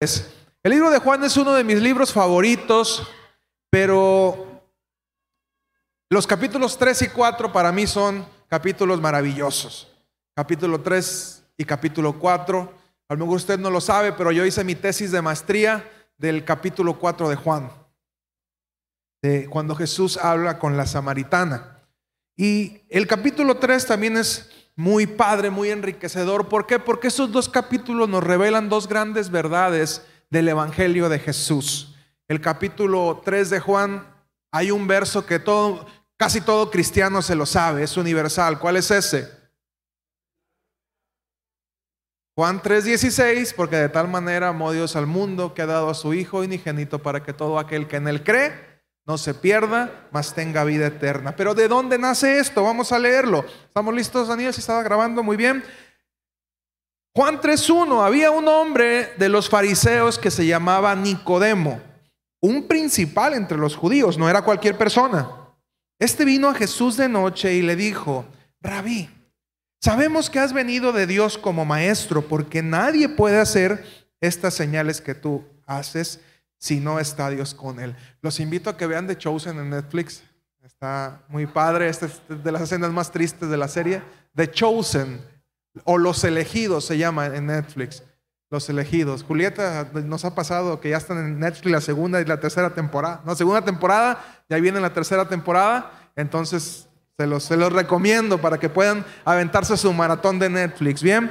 El libro de Juan es uno de mis libros favoritos, pero los capítulos 3 y 4 para mí son capítulos maravillosos. Capítulo 3 y capítulo 4. A lo mejor usted no lo sabe, pero yo hice mi tesis de maestría del capítulo 4 de Juan, de cuando Jesús habla con la samaritana. Y el capítulo 3 también es muy padre, muy enriquecedor. ¿Por qué? Porque esos dos capítulos nos revelan dos grandes verdades del Evangelio de Jesús. El capítulo 3 de Juan, hay un verso que todo, casi todo cristiano se lo sabe, es universal. ¿Cuál es ese? Juan 3:16, porque de tal manera amó Dios al mundo que ha dado a su Hijo unigénito para que todo aquel que en él cree no se pierda, mas tenga vida eterna. Pero ¿de dónde nace esto? Vamos a leerlo. ¿Estamos listos, Daniel? Si estaba grabando muy bien. Juan 3.1, había un hombre de los fariseos que se llamaba Nicodemo, un principal entre los judíos, no era cualquier persona. Este vino a Jesús de noche y le dijo, rabí, sabemos que has venido de Dios como maestro, porque nadie puede hacer estas señales que tú haces si no está Dios con él. Los invito a que vean The Chosen en Netflix. Está muy padre. Esta es de las escenas más tristes de la serie. The Chosen o Los Elegidos se llama en Netflix. Los Elegidos. Julieta, nos ha pasado que ya están en Netflix la segunda y la tercera temporada. No, segunda temporada, ya viene la tercera temporada. Entonces, se los, se los recomiendo para que puedan aventarse su maratón de Netflix. Bien.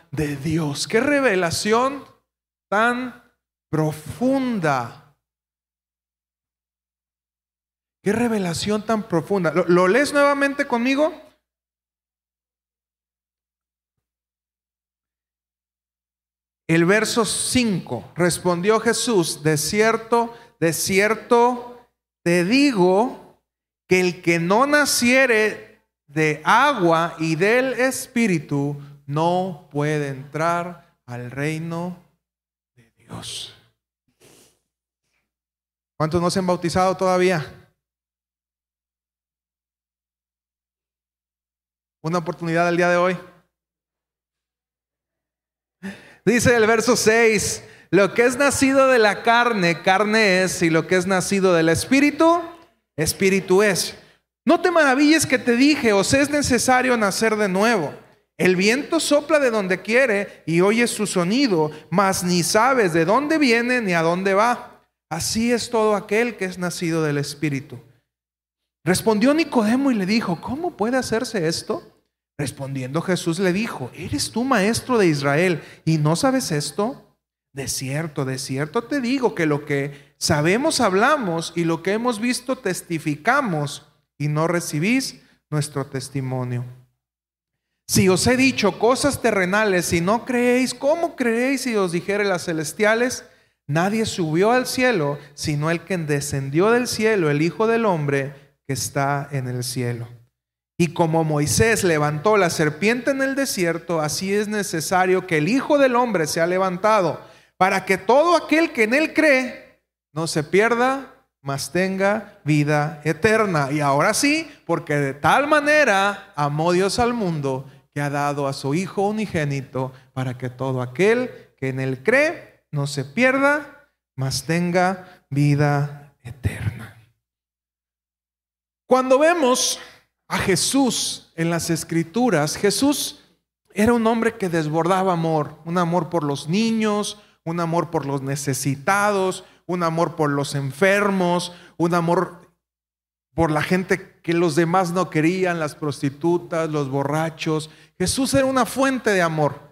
Dios. Qué revelación tan profunda. Qué revelación tan profunda. ¿Lo, lees nuevamente conmigo? El verso 5, respondió Jesús, de cierto, de cierto, te digo que el que no naciere de agua y del Espíritu no puede entrar al reino de Dios. ¿Cuántos no se han bautizado todavía? Una oportunidad el día de hoy. Dice el verso 6, lo que es nacido de la carne, carne es, y lo que es nacido del espíritu, espíritu es. No te maravilles que te dije, os es necesario nacer de nuevo. El viento sopla de donde quiere y oyes su sonido, mas ni sabes de dónde viene ni a dónde va. Así es todo aquel que es nacido del Espíritu. Respondió Nicodemo y le dijo, ¿cómo puede hacerse esto? Respondiendo Jesús le dijo, ¿eres tú maestro de Israel y no sabes esto? De cierto, de cierto te digo que lo que sabemos hablamos y lo que hemos visto testificamos y no recibís nuestro testimonio. Si os he dicho cosas terrenales y no creéis, ¿cómo creéis si os dijere las celestiales? Nadie subió al cielo, sino el que descendió del cielo, el Hijo del Hombre que está en el cielo. Y como Moisés levantó la serpiente en el desierto, así es necesario que el Hijo del Hombre sea levantado, para que todo aquel que en él cree no se pierda, mas tenga vida eterna. Y ahora sí, porque de tal manera amó Dios al mundo que ha dado a su Hijo unigénito para que todo aquel que en él cree no se pierda, mas tenga vida eterna. Cuando vemos a Jesús en las escrituras, Jesús era un hombre que desbordaba amor, un amor por los niños, un amor por los necesitados, un amor por los enfermos, un amor por la gente que los demás no querían, las prostitutas, los borrachos. Jesús era una fuente de amor.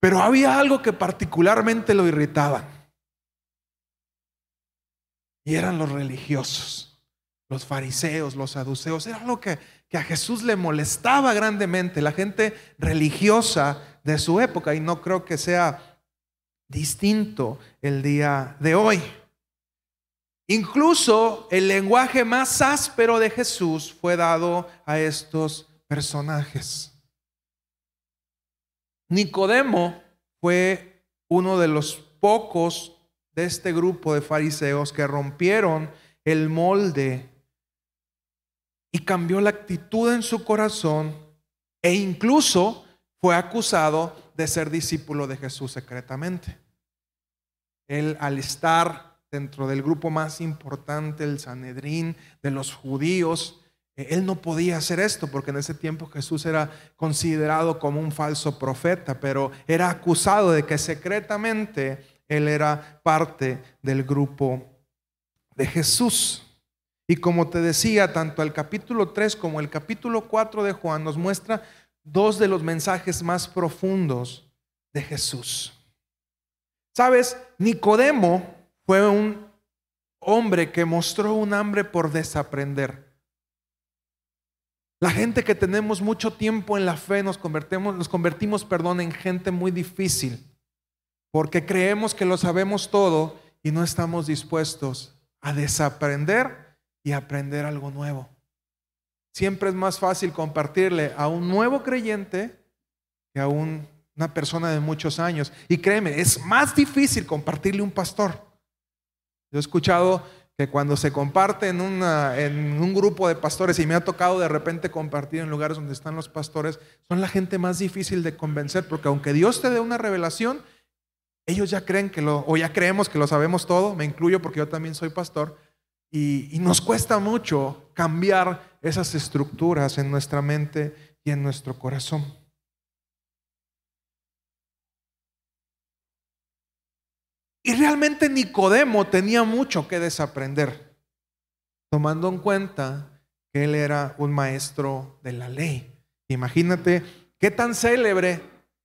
Pero había algo que particularmente lo irritaba. Y eran los religiosos, los fariseos, los saduceos. Era algo que, que a Jesús le molestaba grandemente, la gente religiosa de su época. Y no creo que sea distinto el día de hoy. Incluso el lenguaje más áspero de Jesús fue dado a estos personajes. Nicodemo fue uno de los pocos de este grupo de fariseos que rompieron el molde y cambió la actitud en su corazón e incluso fue acusado de ser discípulo de Jesús secretamente. Él al estar dentro del grupo más importante, el Sanedrín, de los judíos, eh, él no podía hacer esto porque en ese tiempo Jesús era considerado como un falso profeta, pero era acusado de que secretamente él era parte del grupo de Jesús. Y como te decía, tanto el capítulo 3 como el capítulo 4 de Juan nos muestra dos de los mensajes más profundos de Jesús. Sabes, Nicodemo fue un hombre que mostró un hambre por desaprender. La gente que tenemos mucho tiempo en la fe nos convertimos, nos convertimos, perdón, en gente muy difícil, porque creemos que lo sabemos todo y no estamos dispuestos a desaprender y aprender algo nuevo. Siempre es más fácil compartirle a un nuevo creyente que a una persona de muchos años. Y créeme, es más difícil compartirle a un pastor. Yo he escuchado que cuando se comparte en, en un grupo de pastores, y me ha tocado de repente compartir en lugares donde están los pastores, son la gente más difícil de convencer, porque aunque Dios te dé una revelación, ellos ya creen que lo, o ya creemos que lo sabemos todo, me incluyo porque yo también soy pastor, y, nos cuesta mucho cambiar esas estructuras en nuestra mente y en nuestro corazón. Y realmente Nicodemo tenía mucho que desaprender, tomando en cuenta que él era un maestro de la ley. Imagínate qué tan célebre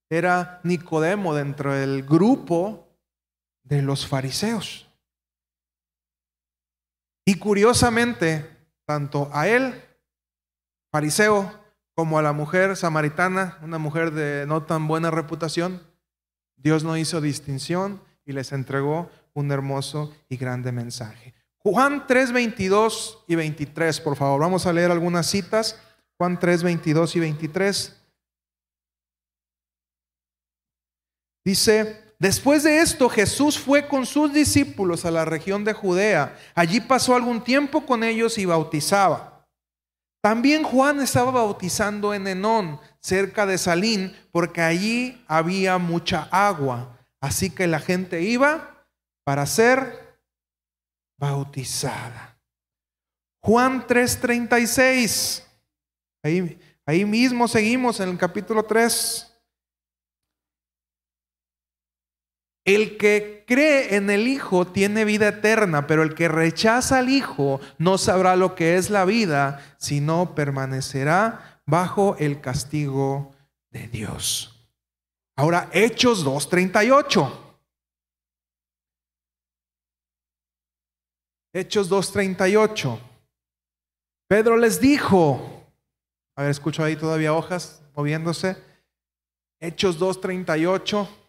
era Nicodemo dentro del grupo de los fariseos. Y curiosamente, tanto a él, fariseo, como a la mujer samaritana, una mujer de no tan buena reputación, Dios no hizo distinción y les entregó un hermoso y grande mensaje. Juan 3, 22 y 23, por favor, vamos a leer algunas citas. Juan 3, 22 y 23. Dice, Después de esto, Jesús fue con sus discípulos a la región de Judea. Allí pasó algún tiempo con ellos y bautizaba. También Juan estaba bautizando en Enón, cerca de Salín, porque allí había mucha agua. Así que la gente iba para ser bautizada. Juan 3:36. Ahí, ahí mismo seguimos en el capítulo 3. El que cree en el Hijo tiene vida eterna, pero el que rechaza al Hijo no sabrá lo que es la vida, sino permanecerá bajo el castigo de Dios. Ahora, Hechos 2.38. Hechos 2.38. Pedro les dijo, a ver, escucho ahí todavía hojas moviéndose. Hechos 2.38.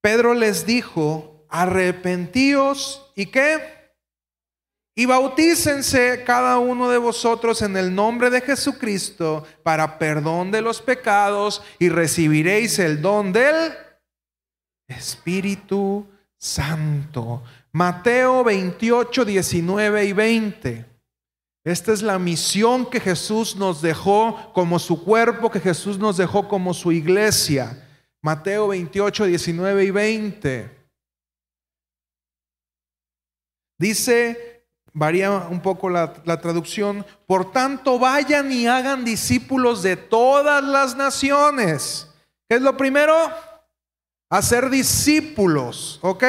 Pedro les dijo, arrepentíos y qué? Y bautícense cada uno de vosotros en el nombre de Jesucristo para perdón de los pecados y recibiréis el don del Espíritu Santo. Mateo 28, 19 y 20. Esta es la misión que Jesús nos dejó como su cuerpo, que Jesús nos dejó como su iglesia. Mateo 28, 19 y 20. Dice, varía un poco la, traducción, por tanto vayan y hagan discípulos de todas las naciones. ¿Qué es lo primero? Hacer discípulos, ¿ok?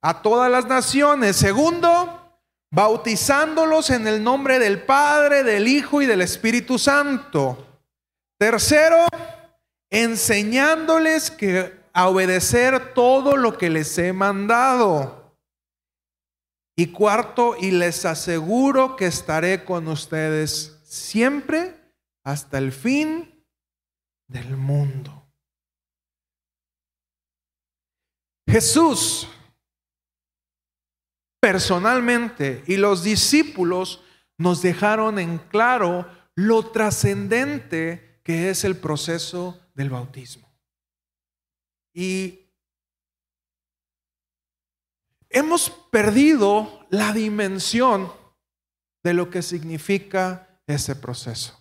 A todas las naciones. Segundo, bautizándolos en el nombre del Padre, del Hijo y del Espíritu Santo. Tercero, enseñándoles que a obedecer todo lo que les he mandado. Y cuarto, y les aseguro que estaré con ustedes siempre hasta el fin del mundo. Jesús personalmente y los discípulos nos dejaron en claro lo trascendente que es el proceso del bautismo. Y hemos perdido la dimensión de lo que significa ese proceso.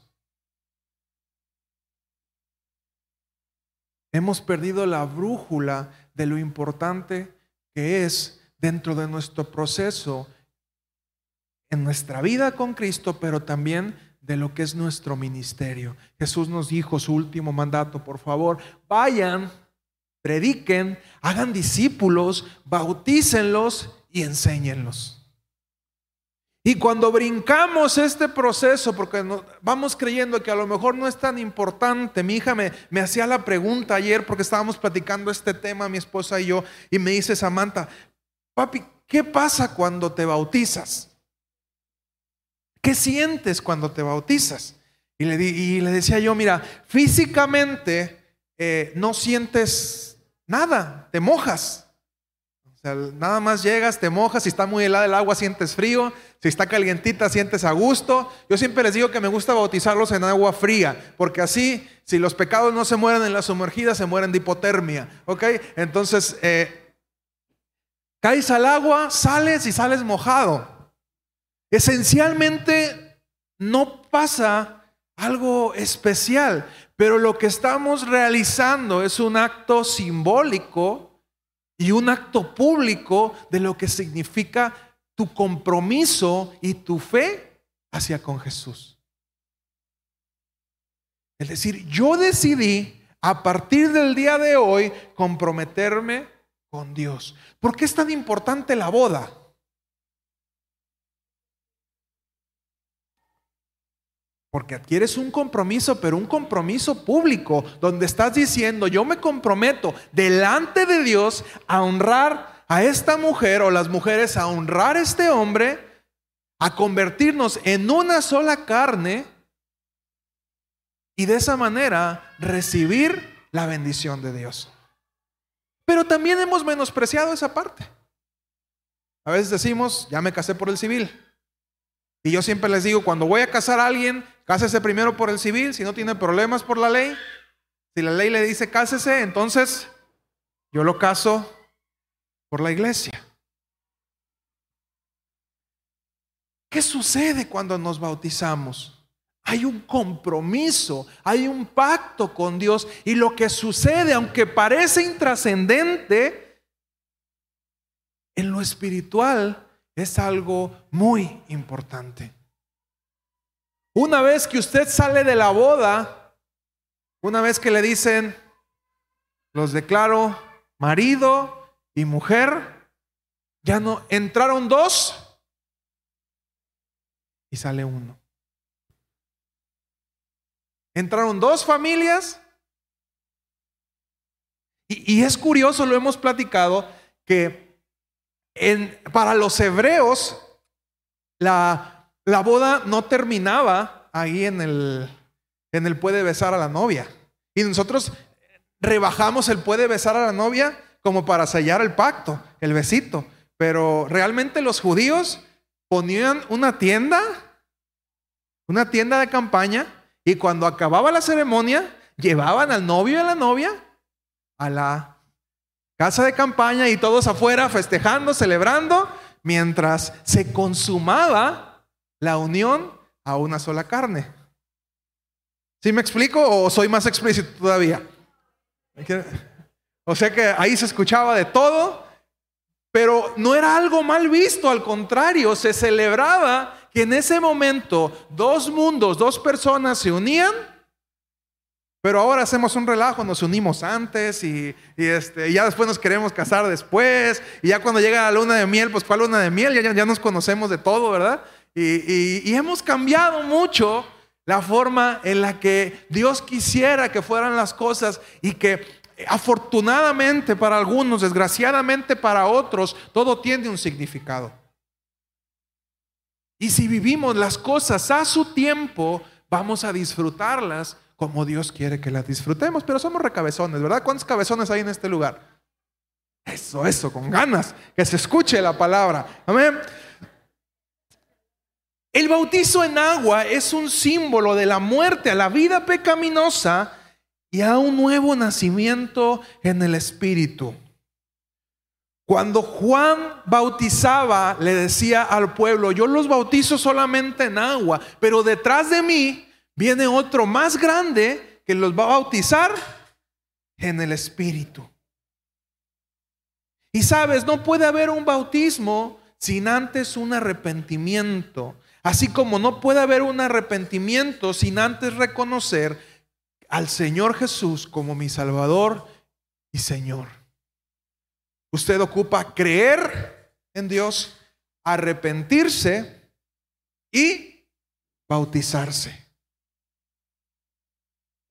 Hemos perdido la brújula de lo importante que es dentro de nuestro proceso en nuestra vida con Cristo, pero también de lo que es nuestro ministerio. Jesús nos dijo su último mandato, por favor, vayan, prediquen, hagan discípulos, bautícenlos y enséñenlos. Y cuando brincamos este proceso, porque vamos creyendo que a lo mejor no es tan importante, mi hija me, me hacía la pregunta ayer porque estábamos platicando este tema, mi esposa y yo, y me dice Samantha, papi, ¿qué pasa cuando te bautizas? ¿Qué sientes cuando te bautizas? Y le, decía yo, mira, físicamente eh, no sientes nada, te mojas nada más llegas, te mojas, si está muy helada el agua sientes frío, si está calientita sientes a gusto. Yo siempre les digo que me gusta bautizarlos en agua fría, porque así, si los pecados no se mueren en la sumergida, se mueren de hipotermia. ¿Ok? Entonces, eh, caes al agua, sales y sales mojado. Esencialmente no pasa algo especial, pero lo que estamos realizando es un acto simbólico y un acto público de lo que significa tu compromiso y tu fe hacia con Jesús. Es decir, yo decidí a partir del día de hoy comprometerme con Dios. ¿Por qué es tan importante la boda? Porque adquieres un compromiso, pero un compromiso público, donde estás diciendo, yo me comprometo delante de Dios a honrar a esta mujer o las mujeres, a honrar a este hombre, a convertirnos en una sola carne y de esa manera recibir la bendición de Dios. Pero también hemos menospreciado esa parte. A veces decimos, ya me casé por el civil. Y yo siempre les digo, cuando voy a casar a alguien, Cásese primero por el civil, si no tiene problemas por la ley. Si la ley le dice cásese, entonces yo lo caso por la iglesia. ¿Qué sucede cuando nos bautizamos? Hay un compromiso, hay un pacto con Dios y lo que sucede, aunque parece intrascendente, en lo espiritual es algo muy importante. Una vez que usted sale de la boda, una vez que le dicen, los declaro marido y mujer, ya no, entraron dos y sale uno. Entraron dos familias y, es curioso, lo hemos platicado, que para los hebreos la la boda no terminaba ahí en el, en el puede besar a la novia. Y nosotros rebajamos el puede besar a la novia como para sellar el pacto, el besito. Pero realmente los judíos ponían una tienda, una tienda de campaña, y cuando acababa la ceremonia, llevaban al novio y a la novia a la casa de campaña y todos afuera festejando, celebrando, mientras se consumaba la unión a una sola carne. ¿Sí me explico o soy más explícito todavía? O sea que ahí se escuchaba de todo, pero no era algo mal visto, al contrario, se celebraba que en ese momento dos mundos, dos personas se unían, pero ahora hacemos un relajo, nos unimos antes y, este, ya después nos queremos casar después, y ya cuando llega la luna de miel, pues fue luna de miel, ya, ya nos conocemos de todo, ¿verdad? Y, hemos cambiado mucho la forma en la que Dios quisiera que fueran las cosas y que afortunadamente para algunos, desgraciadamente para otros, todo tiene un significado. Y si vivimos las cosas a su tiempo, vamos a disfrutarlas como Dios quiere que las disfrutemos, pero somos recabezones, ¿verdad? ¿Cuántos cabezones hay en este lugar? Eso, eso, con ganas, que se escuche la palabra. Amén. El bautizo en agua es un símbolo de la muerte a la vida pecaminosa y a un nuevo nacimiento en el Espíritu. Cuando Juan bautizaba, le decía al pueblo, yo los bautizo solamente en agua, pero detrás de mí viene otro más grande que los va a bautizar en el Espíritu. Y sabes, no puede haber un bautismo sin antes un arrepentimiento. Así como no puede haber un arrepentimiento sin antes reconocer al Señor Jesús como mi Salvador y Señor. Usted ocupa creer en Dios, arrepentirse y bautizarse.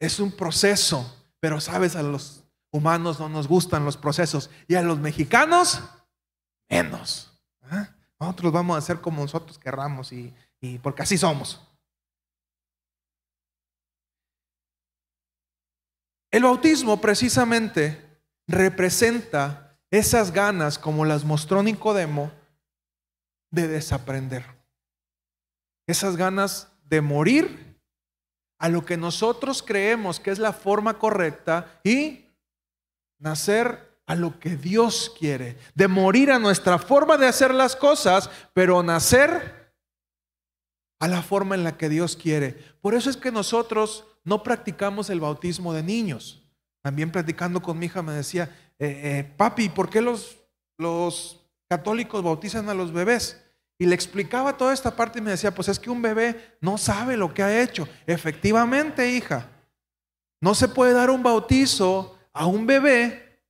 Es un proceso, pero sabes, a los humanos no nos gustan los procesos y a los mexicanos menos. Nosotros vamos a hacer como nosotros querramos y, y porque así somos. El bautismo precisamente representa esas ganas, como las mostró Nicodemo, de desaprender. Esas ganas de morir a lo que nosotros creemos que es la forma correcta y nacer a lo que Dios quiere. De morir a nuestra forma de hacer las cosas, pero nacer a la forma en la que Dios quiere. Por eso es que nosotros no practicamos el bautismo de niños. También practicando con mi hija me decía, eh, eh, papi, ¿por qué los, los católicos bautizan a los bebés? Y le explicaba toda esta parte y me decía, pues es que un bebé no sabe lo que ha hecho. Efectivamente, hija, no se puede dar un bautizo a un bebé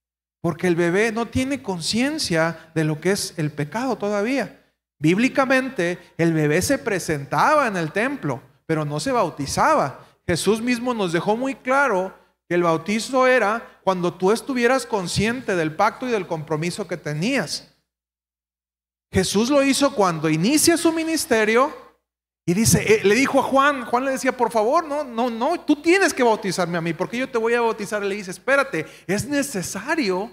porque el bebé no tiene conciencia de lo que es el pecado todavía. Bíblicamente, el bebé se presentaba en el templo, pero no se bautizaba. Jesús mismo nos dejó muy claro que el bautizo era cuando tú estuvieras consciente del pacto y del compromiso que tenías. Jesús lo hizo cuando inicia su ministerio y dice, eh, le dijo a Juan, Juan le decía, por favor, no, no, no, tú tienes que bautizarme a mí, porque yo te voy a bautizar. Y le dice, espérate, es necesario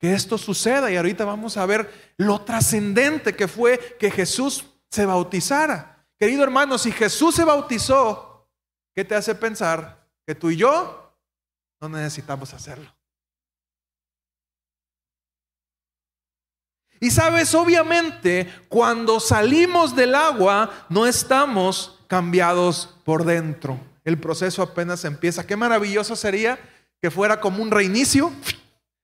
que esto suceda. Y ahorita vamos a ver lo trascendente que fue que Jesús se bautizara. Querido hermano, si Jesús se bautizó, ¿qué te hace pensar que tú y yo no necesitamos hacerlo. Y sabes, obviamente, cuando salimos del agua, no estamos cambiados por dentro. El proceso apenas empieza. Qué maravilloso sería que fuera como un reinicio.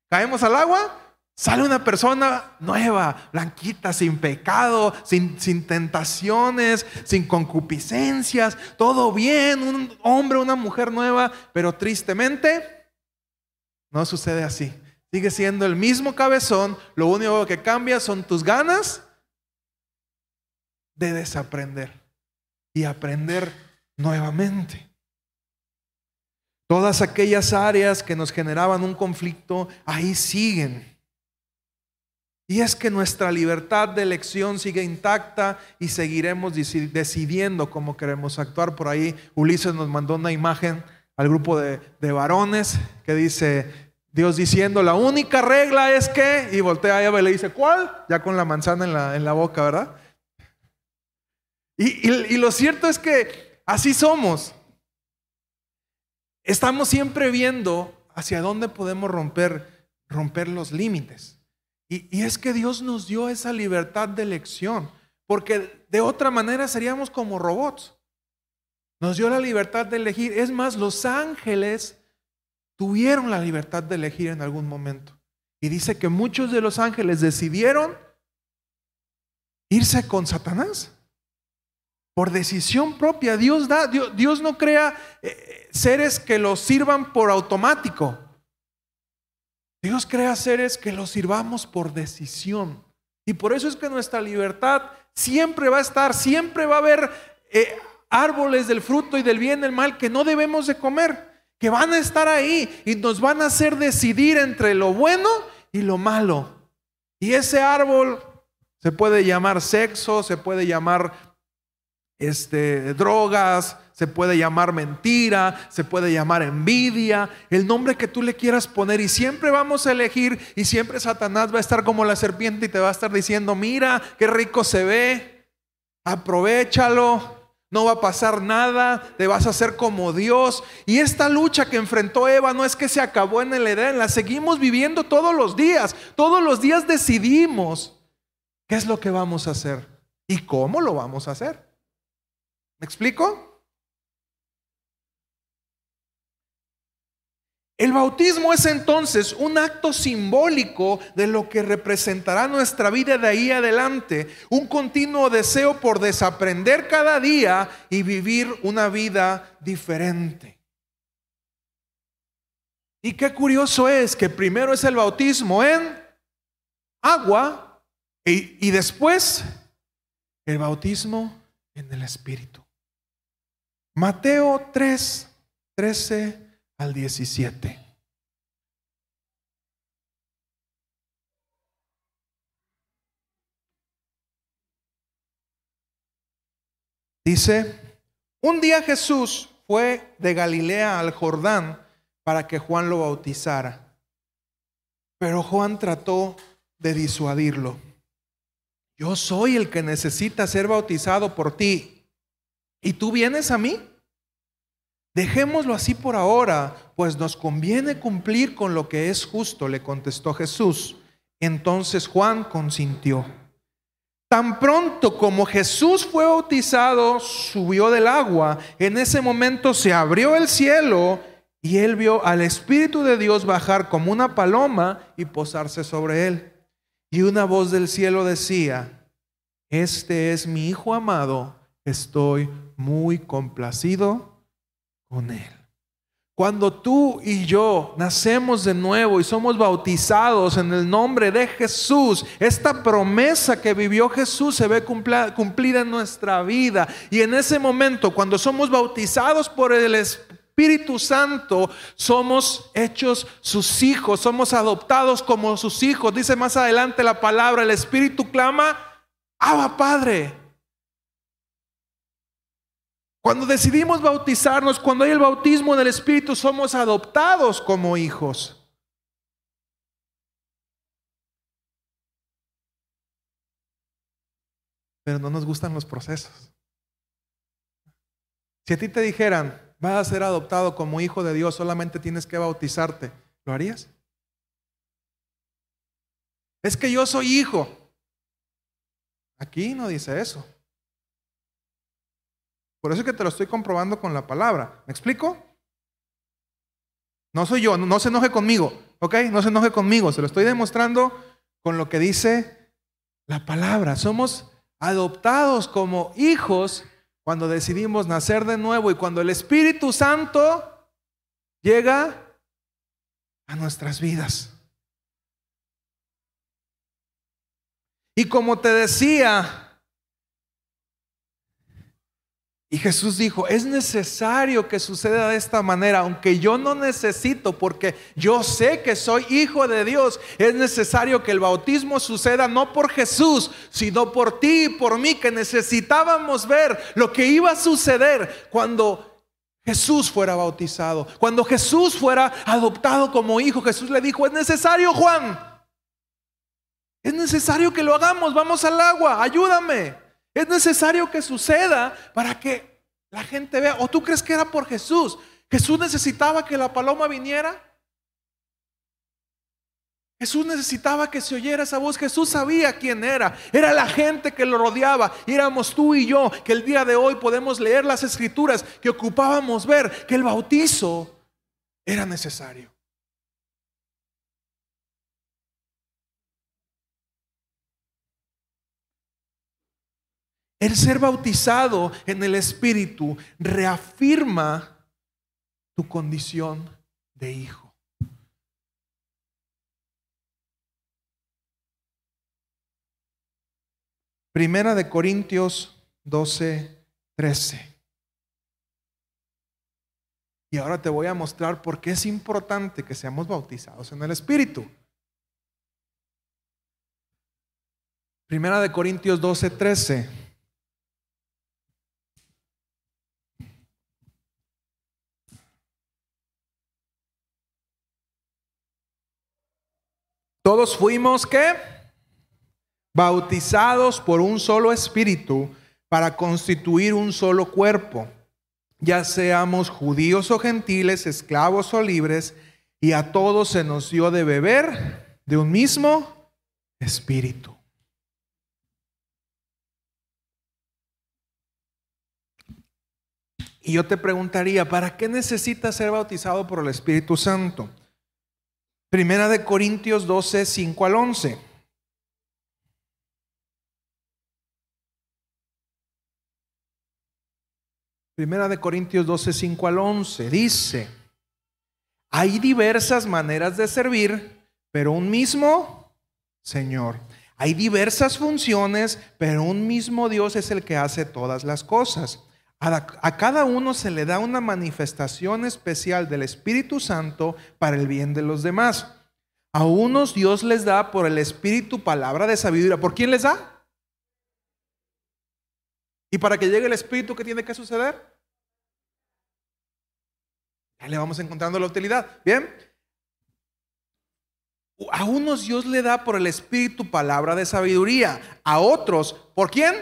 Caemos al agua, sale una persona nueva, blanquita, sin pecado, sin, sin tentaciones, sin concupiscencias, todo bien, un hombre, una mujer nueva, pero tristemente no sucede así. Sigue siendo el mismo cabezón, lo único que cambia son tus ganas de desaprender y aprender nuevamente. Todas aquellas áreas que nos generaban un conflicto, ahí siguen. Y es que nuestra libertad de elección sigue intacta y seguiremos decidiendo cómo queremos actuar. Por ahí Ulises nos mandó una imagen al grupo de, varones que dice, Dios diciendo, la única regla es que, y voltea a Eva y le dice, ¿cuál? Ya con la manzana en la, en la boca, ¿verdad? Y, y, lo cierto es que así somos. Estamos siempre viendo hacia dónde podemos romper, romper los límites. Y, y es que Dios nos dio esa libertad de elección, porque de otra manera seríamos como robots. Nos dio la libertad de elegir. Es más, los ángeles tuvieron la libertad de elegir en algún momento. Y dice que muchos de los ángeles decidieron irse con Satanás. Por decisión propia. Dios da, Dios, no crea eh, seres que los sirvan por automático. Dios crea seres que los sirvamos por decisión. Y por eso es que nuestra libertad siempre va a estar, siempre va a haber eh, árboles del fruto y del bien y del mal que no debemos de comer, que van a estar ahí y nos van a hacer decidir entre lo bueno y lo malo. Y ese árbol se puede llamar sexo, se puede llamar este, drogas, se puede llamar mentira, se puede llamar envidia, el nombre que tú le quieras poner y siempre vamos a elegir y siempre Satanás va a estar como la serpiente y te va a estar diciendo, mira, qué rico se ve, aprovechalo, no va a pasar nada, te vas a hacer como Dios. Y esta lucha que enfrentó Eva no es que se acabó en el Edén, la seguimos viviendo todos los días. Todos los días decidimos qué es lo que vamos a hacer y cómo lo vamos a hacer. ¿Me explico? El bautismo es entonces un acto simbólico de lo que representará nuestra vida de ahí adelante, un continuo deseo por desaprender cada día y vivir una vida diferente. Y qué curioso es que primero es el bautismo en agua y, después el bautismo en el Espíritu. Mateo 3, 13 al 17. Dice, un día Jesús fue de Galilea al Jordán para que Juan lo bautizara. Pero Juan trató de disuadirlo. Yo soy el que necesita ser bautizado por ti. ¿Y tú vienes a mí? Dejémoslo así por ahora, pues nos conviene cumplir con lo que es justo, le contestó Jesús. Entonces Juan consintió. Tan pronto como Jesús fue bautizado, subió del agua. En ese momento se abrió el cielo y él vio al Espíritu de Dios bajar como una paloma y posarse sobre él. Y una voz del cielo decía, este es mi Hijo amado, estoy muy complacido con Él. Cuando tú y yo nacemos de nuevo y somos bautizados en el nombre de Jesús, esta promesa que vivió Jesús se ve cumplida en nuestra vida. Y en ese momento, cuando somos bautizados por el Espíritu Santo, somos hechos sus hijos, somos adoptados como sus hijos. Dice más adelante la palabra, el Espíritu clama, Abba Padre. Cuando decidimos bautizarnos, cuando hay el bautismo en el Espíritu, somos adoptados como hijos. Pero no nos gustan los procesos. Si a ti te dijeran, vas a ser adoptado como hijo de Dios, solamente tienes que bautizarte, ¿lo harías? Es que yo soy hijo. Aquí no dice eso. Por eso es que te lo estoy comprobando con la palabra. ¿Me explico? No soy yo, no, se enoje conmigo, ¿ok? No se enoje conmigo, se lo estoy demostrando con lo que dice la palabra. Somos adoptados como hijos cuando decidimos nacer de nuevo y cuando el Espíritu Santo llega a nuestras vidas. Y como te decía, y Jesús dijo, es necesario que suceda de esta manera, aunque yo no necesito, porque yo sé que soy hijo de Dios, es necesario que el bautismo suceda no por Jesús, sino por ti y por mí, que necesitábamos ver lo que iba a suceder cuando Jesús fuera bautizado, cuando Jesús fuera adoptado como hijo. Jesús le dijo, es necesario, Juan, es necesario que lo hagamos, vamos al agua, ayúdame. Es necesario que suceda para que la gente vea. ¿O tú crees que era por Jesús? Jesús necesitaba que la paloma viniera. Jesús necesitaba que se oyera esa voz. Jesús sabía quién era. Era la gente que lo rodeaba. Éramos tú y yo que el día de hoy podemos leer las escrituras que ocupábamos ver que el bautizo era necesario. El ser bautizado en el Espíritu reafirma tu condición de hijo. Primera de Corintios 12, 13. Y ahora te voy a mostrar por qué es importante que seamos bautizados en el Espíritu. Primera de Corintios 12, 13. Todos fuimos que bautizados por un solo espíritu para constituir un solo cuerpo, ya seamos judíos o gentiles, esclavos o libres, y a todos se nos dio de beber de un mismo espíritu. Y yo te preguntaría, ¿para qué necesitas ser bautizado por el Espíritu Santo? Primera de Corintios 12, 5 al 11. Primera de Corintios 12, 5 al 11. Dice, hay diversas maneras de servir, pero un mismo Señor. Hay diversas funciones, pero un mismo Dios es el que hace todas las cosas. A, cada uno se le da una manifestación especial del Espíritu Santo para el bien de los demás. A unos Dios les da por el Espíritu palabra de sabiduría. ¿Por quién les da? Y para que llegue el Espíritu, ¿qué tiene que suceder? Ya le vamos encontrando la utilidad. Bien. A unos Dios le da por el Espíritu palabra de sabiduría. A otros, ¿por quién?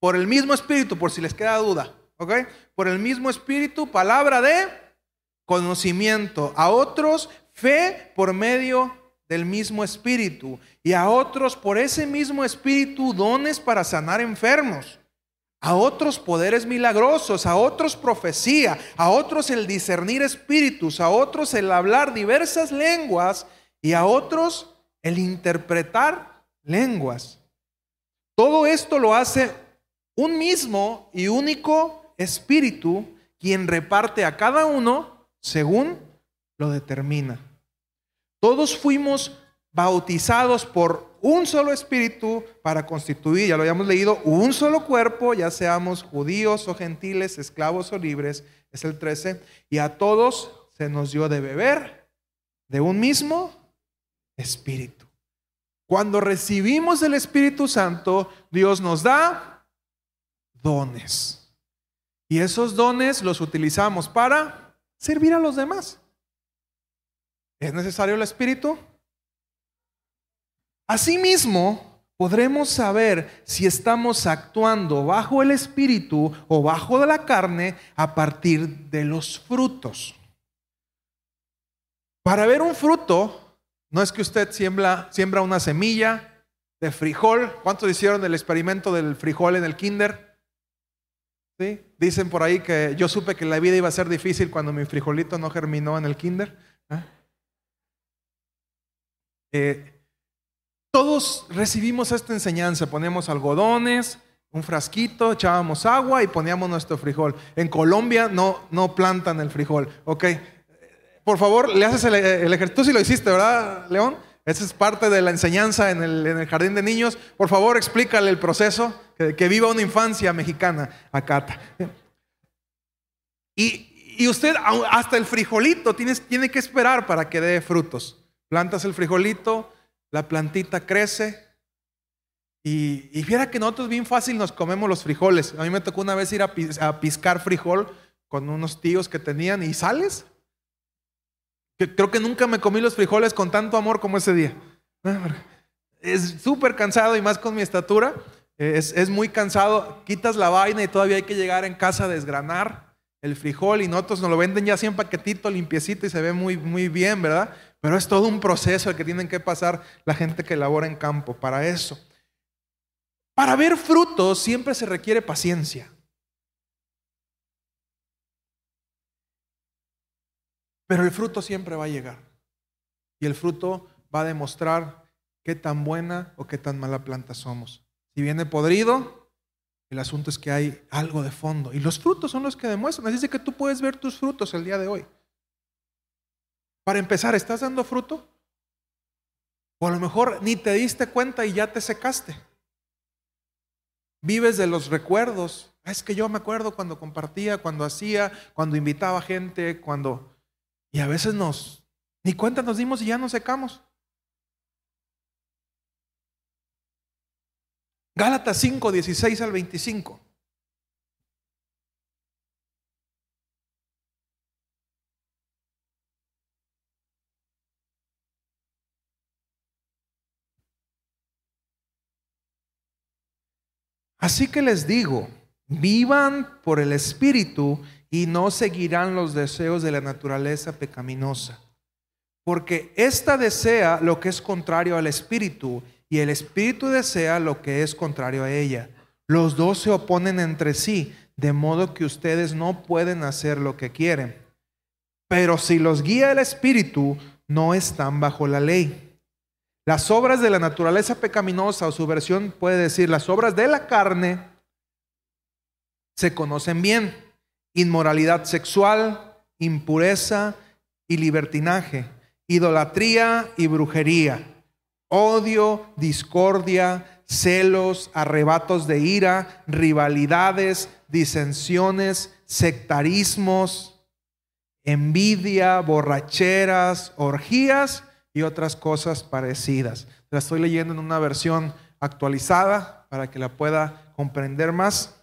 Por el mismo espíritu, por si les queda duda, ¿ok? Por el mismo espíritu, palabra de conocimiento. A otros, fe por medio del mismo espíritu. Y a otros, por ese mismo espíritu, dones para sanar enfermos. A otros poderes milagrosos, a otros profecía, a otros el discernir espíritus, a otros el hablar diversas lenguas y a otros el interpretar lenguas. Todo esto lo hace un mismo y único espíritu quien reparte a cada uno según lo determina. Todos fuimos bautizados por un solo espíritu para constituir, ya lo habíamos leído, un solo cuerpo, ya seamos judíos o gentiles, esclavos o libres, es el 13, y a todos se nos dio de beber de un mismo espíritu. Cuando recibimos el Espíritu Santo, Dios nos da dones. Y esos dones los utilizamos para servir a los demás. ¿Es necesario el Espíritu? Asimismo, podremos saber si estamos actuando bajo el Espíritu o bajo la carne a partir de los frutos. Para ver un fruto, no es que usted siembra, siembra una semilla de frijol. ¿Cuántos hicieron el experimento del frijol en el kinder? Dicen por ahí que yo supe que la vida iba a ser difícil cuando mi frijolito no germinó en el kinder. ¿eh? Eh, todos recibimos esta enseñanza. Ponemos algodones, un frasquito, echábamos agua y poníamos nuestro frijol. En Colombia no, no plantan el frijol. Ok. Por favor, le haces el, el ejercicio. Tú sí lo hiciste, ¿verdad, León? Esa es parte de la enseñanza en el, jardín de niños. Por favor, explícale el proceso, que, viva una infancia mexicana acá. Y, y, usted, hasta el frijolito, tiene que esperar para que dé frutos. Plantas el frijolito, la plantita crece. Y, y viera que nosotros bien fácil nos comemos los frijoles. A mí me tocó una vez ir a, a piscar frijol con unos tíos que tenían y sales Creo que nunca me comí los frijoles con tanto amor como ese día. Es súper cansado y más con mi estatura. Es, es, muy cansado. Quitas la vaina y todavía hay que llegar en casa a desgranar el frijol y nosotros nos lo venden ya así en paquetito, limpiecito y se ve muy, muy bien, ¿verdad? Pero es todo un proceso el que tienen que pasar la gente que labora en campo para eso. Para ver frutos siempre se requiere paciencia. Pero el fruto siempre va a llegar. Y el fruto va a demostrar qué tan buena o qué tan mala planta somos. Si viene podrido, el asunto es que hay algo de fondo. Y los frutos son los que demuestran. Así que tú puedes ver tus frutos el día de hoy. Para empezar, ¿estás dando fruto? O a lo mejor ni te diste cuenta y ya te secaste. Vives de los recuerdos. Es que yo me acuerdo cuando compartía, cuando hacía, cuando invitaba gente, cuando y a veces nos, ni cuenta nos dimos y ya nos secamos. Gálatas 5, 16 al 25. Así que les digo, vivan por el Espíritu y no seguirán los deseos de la naturaleza pecaminosa. Porque ésta desea lo que es contrario al Espíritu y el Espíritu desea lo que es contrario a ella. Los dos se oponen entre sí, de modo que ustedes no pueden hacer lo que quieren. Pero si los guía el Espíritu, no están bajo la ley. Las obras de la naturaleza pecaminosa, o su versión puede decir, las obras de la carne, se conocen bien. Inmoralidad sexual, impureza y libertinaje, idolatría y brujería, odio, discordia, celos, arrebatos de ira, rivalidades, disensiones, sectarismos, envidia, borracheras, orgías y otras cosas parecidas. La estoy leyendo en una versión actualizada para que la pueda comprender más.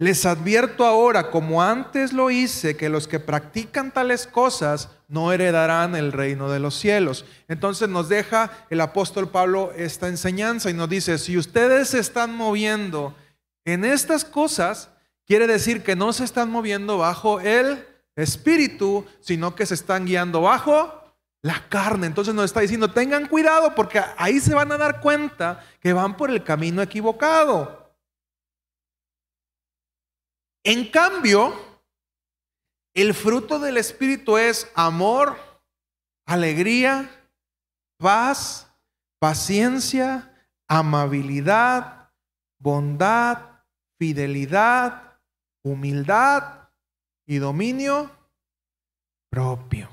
Les advierto ahora, como antes lo hice, que los que practican tales cosas no heredarán el reino de los cielos. Entonces nos deja el apóstol Pablo esta enseñanza y nos dice, si ustedes se están moviendo en estas cosas, quiere decir que no se están moviendo bajo el espíritu, sino que se están guiando bajo la carne. Entonces nos está diciendo, tengan cuidado porque ahí se van a dar cuenta que van por el camino equivocado. En cambio, el fruto del espíritu es amor, alegría, paz, paciencia, amabilidad, bondad, fidelidad, humildad y dominio propio.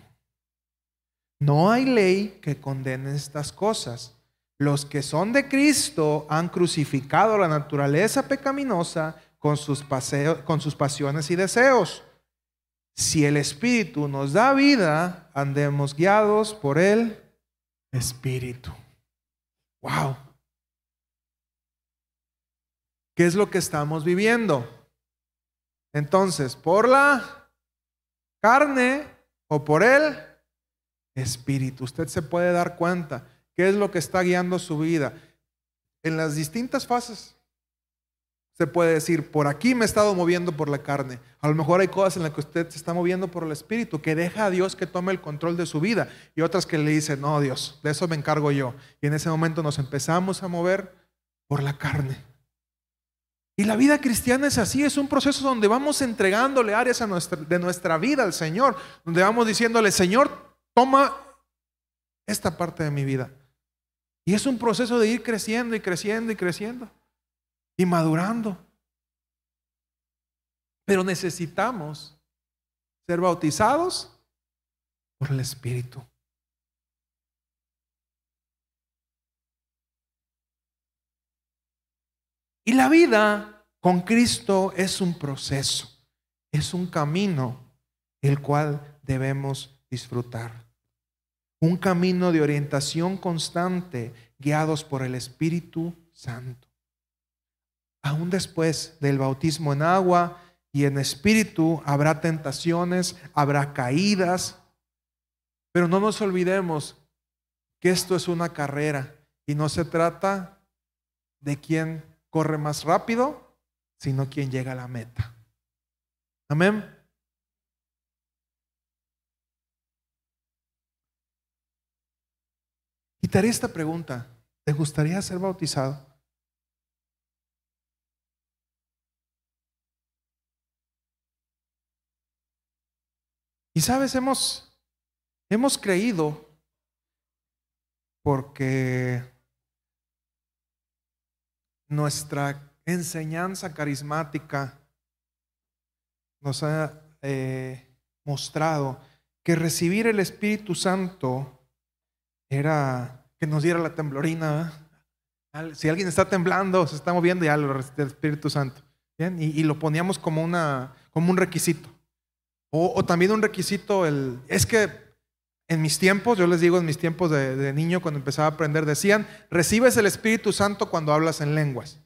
No hay ley que condene estas cosas. Los que son de Cristo han crucificado la naturaleza pecaminosa con sus, con sus pasiones y deseos. Si el Espíritu nos da vida, andemos guiados por el Espíritu. Wow. ¿Qué es lo que estamos viviendo? Entonces, por la carne o por el espíritu, usted se puede dar cuenta qué es lo que está guiando su vida. En las distintas fases se puede decir, por aquí me he estado moviendo por la carne. A lo mejor hay cosas en las que usted se está moviendo por el Espíritu, que deja a Dios que tome el control de su vida. Y otras que le dicen, no Dios, de eso me encargo yo. Y en ese momento nos empezamos a mover por la carne. Y la vida cristiana es así, es un proceso donde vamos entregándole áreas de nuestra vida al Señor, donde vamos diciéndole, Señor, toma esta parte de mi vida. Y es un proceso de ir creciendo y creciendo y creciendo y madurando. Pero necesitamos ser bautizados por el Espíritu. Y la vida con Cristo es un proceso, es un camino el cual debemos disfrutar. Un camino de orientación constante guiados por el Espíritu Santo. Aún después del bautismo en agua y en espíritu habrá tentaciones, habrá caídas, pero no nos olvidemos que esto es una carrera y no se trata de quién corre más rápido, sino quien llega a la meta. Amén. Y te haré esta pregunta. ¿Te gustaría ser bautizado? Y sabes, hemos, hemos creído porque nuestra enseñanza carismática nos ha eh, mostrado que recibir el Espíritu Santo era que nos diera la temblorina. Si alguien está temblando, se está moviendo, ya lo el Espíritu Santo. Y, lo poníamos como, una, como un requisito. O, también un requisito, el, es que en mis tiempos, yo les digo en mis tiempos de, niño, cuando empezaba a aprender, decían, recibes el Espíritu Santo cuando hablas en lenguas.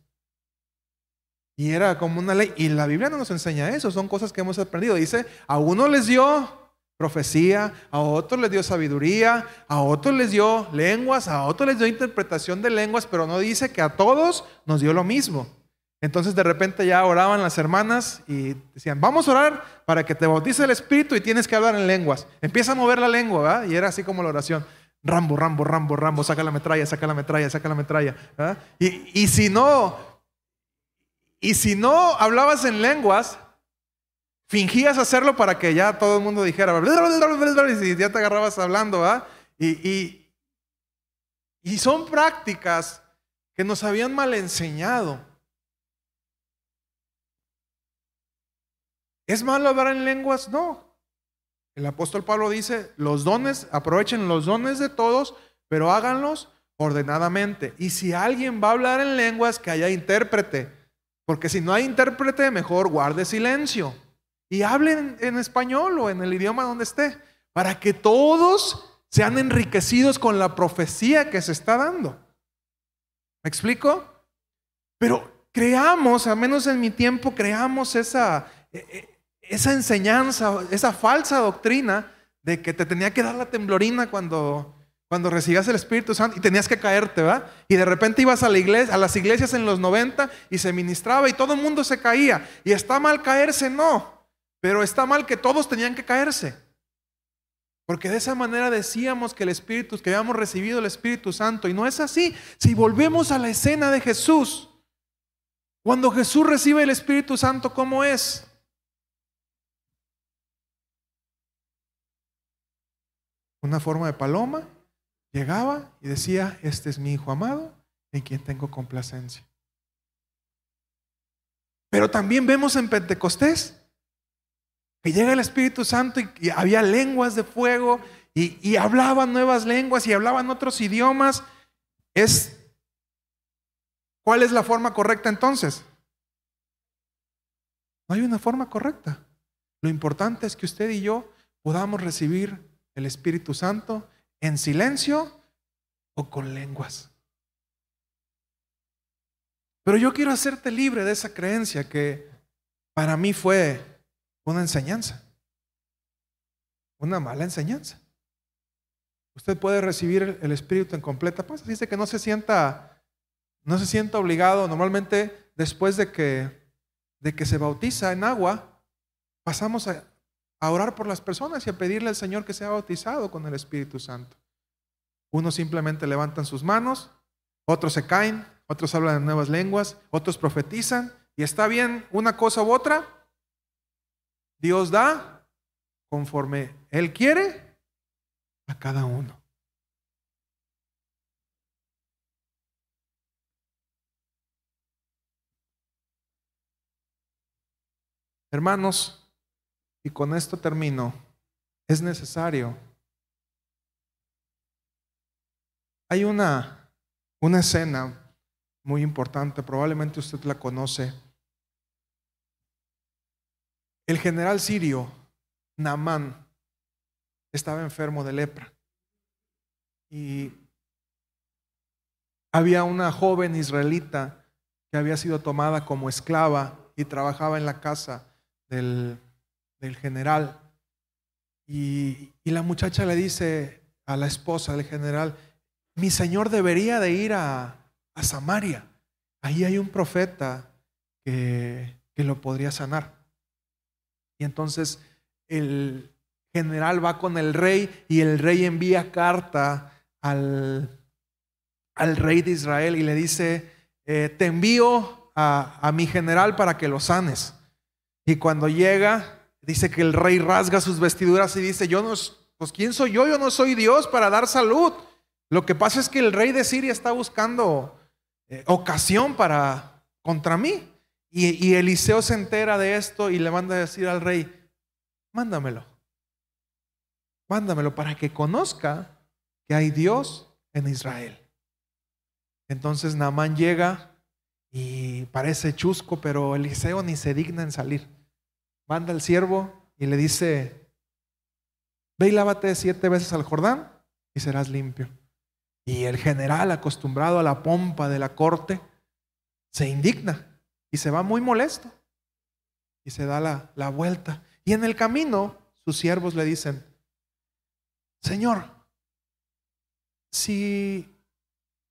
Y era como una ley. Y la Biblia no nos enseña eso, son cosas que hemos aprendido. Dice, a uno les dio profecía, a otros les dio sabiduría, a otros les dio lenguas, a otros les dio interpretación de lenguas, pero no dice que a todos nos dio lo mismo. Entonces de repente ya oraban las hermanas y decían, vamos a orar para que te bautice el Espíritu y tienes que hablar en lenguas. Empieza a mover la lengua, ¿verdad? Y era así como la oración. Rambo, Rambo, Rambo, Rambo, saca la metralla, saca la metralla, saca la metralla. Y, y si no, y si no hablabas en lenguas, fingías hacerlo para que ya todo el mundo dijera, y ya te agarrabas hablando, ¿verdad? Y, y, y son prácticas que nos habían mal enseñado. ¿Es malo hablar en lenguas? No. El apóstol Pablo dice, los dones, aprovechen los dones de todos, pero háganlos ordenadamente. Y si alguien va a hablar en lenguas, que haya intérprete. Porque si no hay intérprete, mejor guarde silencio. Y hablen en español o en el idioma donde esté. Para que todos sean enriquecidos con la profecía que se está dando. ¿Me explico? Pero creamos, al menos en mi tiempo, creamos esa, eh, eh, esa enseñanza, esa falsa doctrina de que te tenía que dar la temblorina cuando, cuando recibías el Espíritu Santo y tenías que caerte, ¿verdad? Y de repente ibas a la iglesia, a las iglesias en los 90 y se ministraba y todo el mundo se caía. Y está mal caerse, no, pero está mal que todos tenían que caerse. Porque de esa manera decíamos que el Espíritu, que habíamos recibido el Espíritu Santo. Y no es así. Si volvemos a la escena de Jesús, cuando Jesús recibe el Espíritu Santo, ¿cómo es? Una forma de paloma, llegaba y decía, este es mi Hijo amado en quien tengo complacencia. Pero también vemos en Pentecostés que llega el Espíritu Santo y, había lenguas de fuego y, y, hablaban nuevas lenguas y hablaban otros idiomas. Es, ¿Cuál es la forma correcta entonces? No hay una forma correcta. Lo importante es que usted y yo podamos recibir el Espíritu Santo en silencio o con lenguas. Pero yo quiero hacerte libre de esa creencia que para mí fue una enseñanza, una mala enseñanza. Usted puede recibir el Espíritu en completa paz. Dice que no se sienta, no se sienta obligado. Normalmente después de que, de que se bautiza en agua, pasamos a, a orar por las personas y a pedirle al Señor que sea bautizado con el Espíritu Santo. Unos simplemente levantan sus manos, otros se caen, otros hablan en nuevas lenguas, otros profetizan y está bien una cosa u otra. Dios da conforme Él quiere a cada uno. Hermanos, y con esto termino, es necesario. Hay una, una escena muy importante, probablemente usted la conoce. El general sirio, Naamán, estaba enfermo de lepra. Y había una joven israelita que había sido tomada como esclava y trabajaba en la casa del del general. Y, la muchacha le dice a la esposa del general, mi señor debería de ir a, Samaria. Ahí hay un profeta que, que lo podría sanar. Y entonces el general va con el rey y el rey envía carta al, al rey de Israel y le dice, eh, te envío a, a mi general para que lo sanes. Y cuando llega, Dice que el rey rasga sus vestiduras y dice, yo no, pues ¿quién soy yo? Yo no soy Dios para dar salud. Lo que pasa es que el rey de Siria está buscando eh, ocasión para contra mí. Y, Eliseo se entera de esto y le manda a decir al rey, mándamelo. Mándamelo para que conozca que hay Dios en Israel. Entonces Naamán llega y parece chusco, pero Eliseo ni se digna en salir manda al siervo y le dice, ve y lávate siete veces al Jordán y serás limpio. Y el general, acostumbrado a la pompa de la corte, se indigna y se va muy molesto y se da la, la vuelta. Y en el camino sus siervos le dicen, Señor, si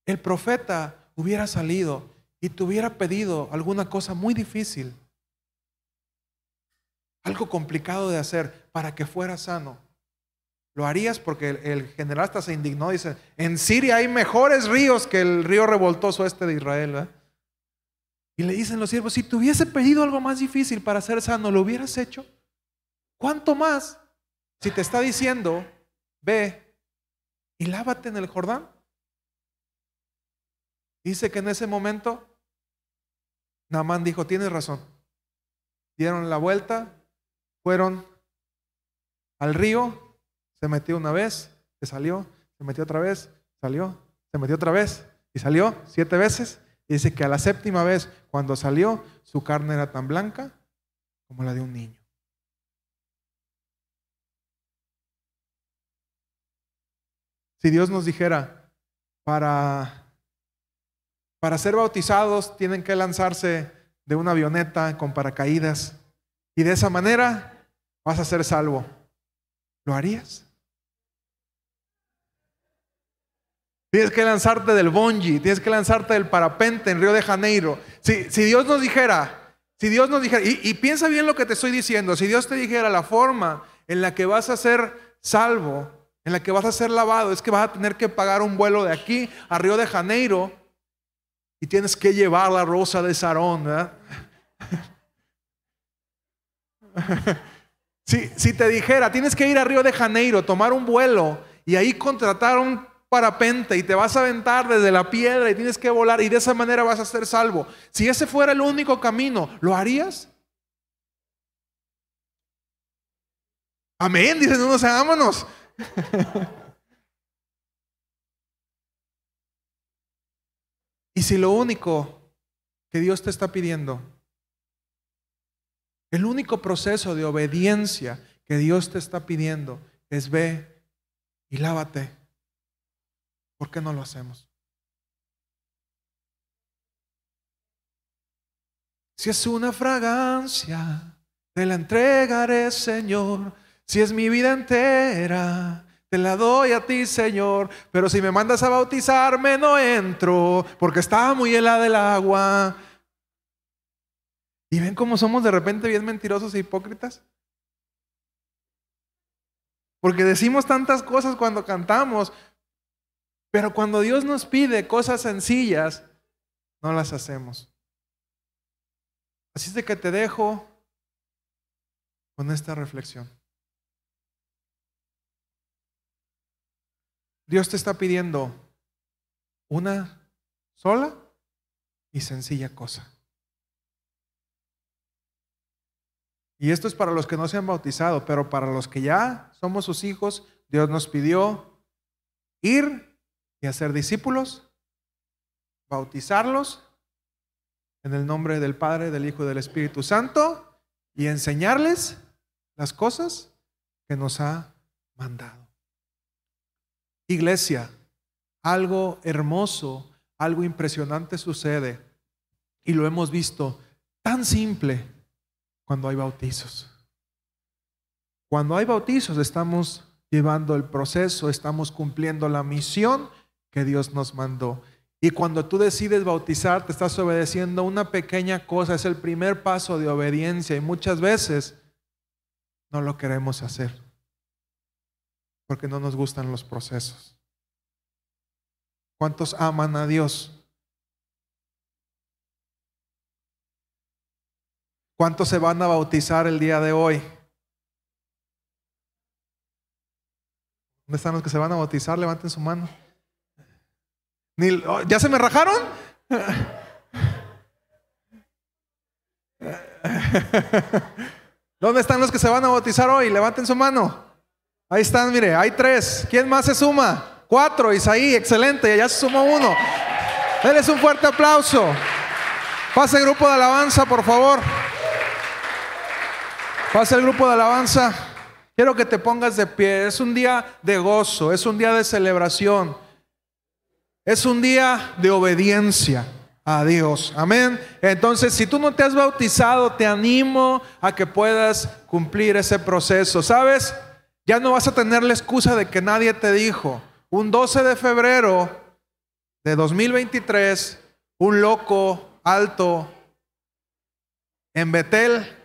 el profeta hubiera salido y te hubiera pedido alguna cosa muy difícil, algo complicado de hacer para que fuera sano, ¿lo harías? Porque el, general hasta se indignó, dice, en Siria hay mejores ríos que el río revoltoso este de Israel. Y le dicen los siervos, si te hubiese pedido algo más difícil para ser sano, ¿lo hubieras hecho? ¿Cuánto más si te está diciendo, ve y lávate en el Jordán? Dice que en ese momento Naamán dijo, tienes razón. Dieron la vuelta, fueron al río, se metió una vez, se salió, se metió otra vez, salió, se metió otra vez y salió siete veces. Y dice que a la séptima vez, cuando salió, su carne era tan blanca como la de un niño. Si Dios nos dijera, para para ser bautizados tienen que lanzarse de una avioneta con paracaídas y de esa manera vas a ser salvo. ¿Lo harías? Tienes que lanzarte del bungee, tienes que lanzarte del parapente en Río de Janeiro. Si, si Dios nos dijera, si Dios nos dijera, y, piensa bien lo que te estoy diciendo, si Dios te dijera la forma en la que vas a ser salvo, en la que vas a ser lavado, es que vas a tener que pagar un vuelo de aquí a Río de Janeiro y tienes que llevar la rosa de Sarón. si, te dijera, tienes que ir a Río de Janeiro, tomar un vuelo y ahí contratar un parapente y te vas a aventar desde la piedra y tienes que volar y de esa manera vas a ser salvo. Si ese fuera el único camino, ¿lo harías? Amén, dicen unos, vámonos. Y si lo único que Dios te está pidiendo, el único proceso de obediencia que Dios te está pidiendo es ve y lávate, ¿por qué no lo hacemos? Si es una fragancia, te la entregaré, Señor. Si es mi vida entera, te la doy a ti, Señor, pero si me mandas a bautizarme no entro, porque está muy helada el agua. ¿Y ven cómo somos de repente bien mentirosos e hipócritas? Porque decimos tantas cosas cuando cantamos, pero cuando Dios nos pide cosas sencillas, no las hacemos. Así es de que te dejo con esta reflexión. Dios te está pidiendo una sola y sencilla cosa. Y esto es para los que no se han bautizado, pero para los que ya somos sus hijos, Dios nos pidió ir y hacer discípulos, bautizarlos en el nombre del Padre, del Hijo y del Espíritu Santo y enseñarles las cosas que nos ha mandado. Iglesia, algo hermoso, algo impresionante sucede y lo hemos visto tan simple cuando hay bautizos. Cuando hay bautizos estamos llevando el proceso, estamos cumpliendo la misión que Dios nos mandó. Y cuando tú decides bautizar, te estás obedeciendo una pequeña cosa, es el primer paso de obediencia y muchas veces no lo queremos hacer porque no nos gustan los procesos. ¿Cuántos aman a Dios? ¿Cuántos se van a bautizar el día de hoy? ¿Dónde están los que se van a bautizar? Levanten su mano. Oh, ¿Ya se me rajaron? ¿Dónde están los que se van a bautizar hoy? Levanten su mano. Ahí están, mire, hay tres. ¿Quién más se suma? Cuatro, Isaí, excelente, ya se sumó uno. Denles un fuerte aplauso. Pase grupo de alabanza, por favor. Pase el grupo de alabanza. Quiero que te pongas de pie. Es un día de gozo, es un día de celebración. Es un día de obediencia a Dios. Amén. Entonces, si tú no te has bautizado, te animo a que puedas cumplir ese proceso. ¿Sabes? Ya no vas a tener la excusa de que nadie te dijo. Un 12 de febrero de 2023, un loco alto en Betel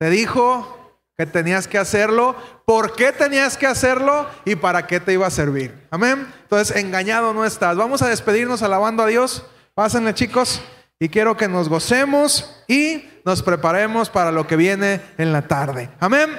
te dijo que tenías que hacerlo, por qué tenías que hacerlo y para qué te iba a servir. Amén. Entonces, engañado no estás. Vamos a despedirnos alabando a Dios. Pásenle, chicos. Y quiero que nos gocemos y nos preparemos para lo que viene en la tarde. Amén.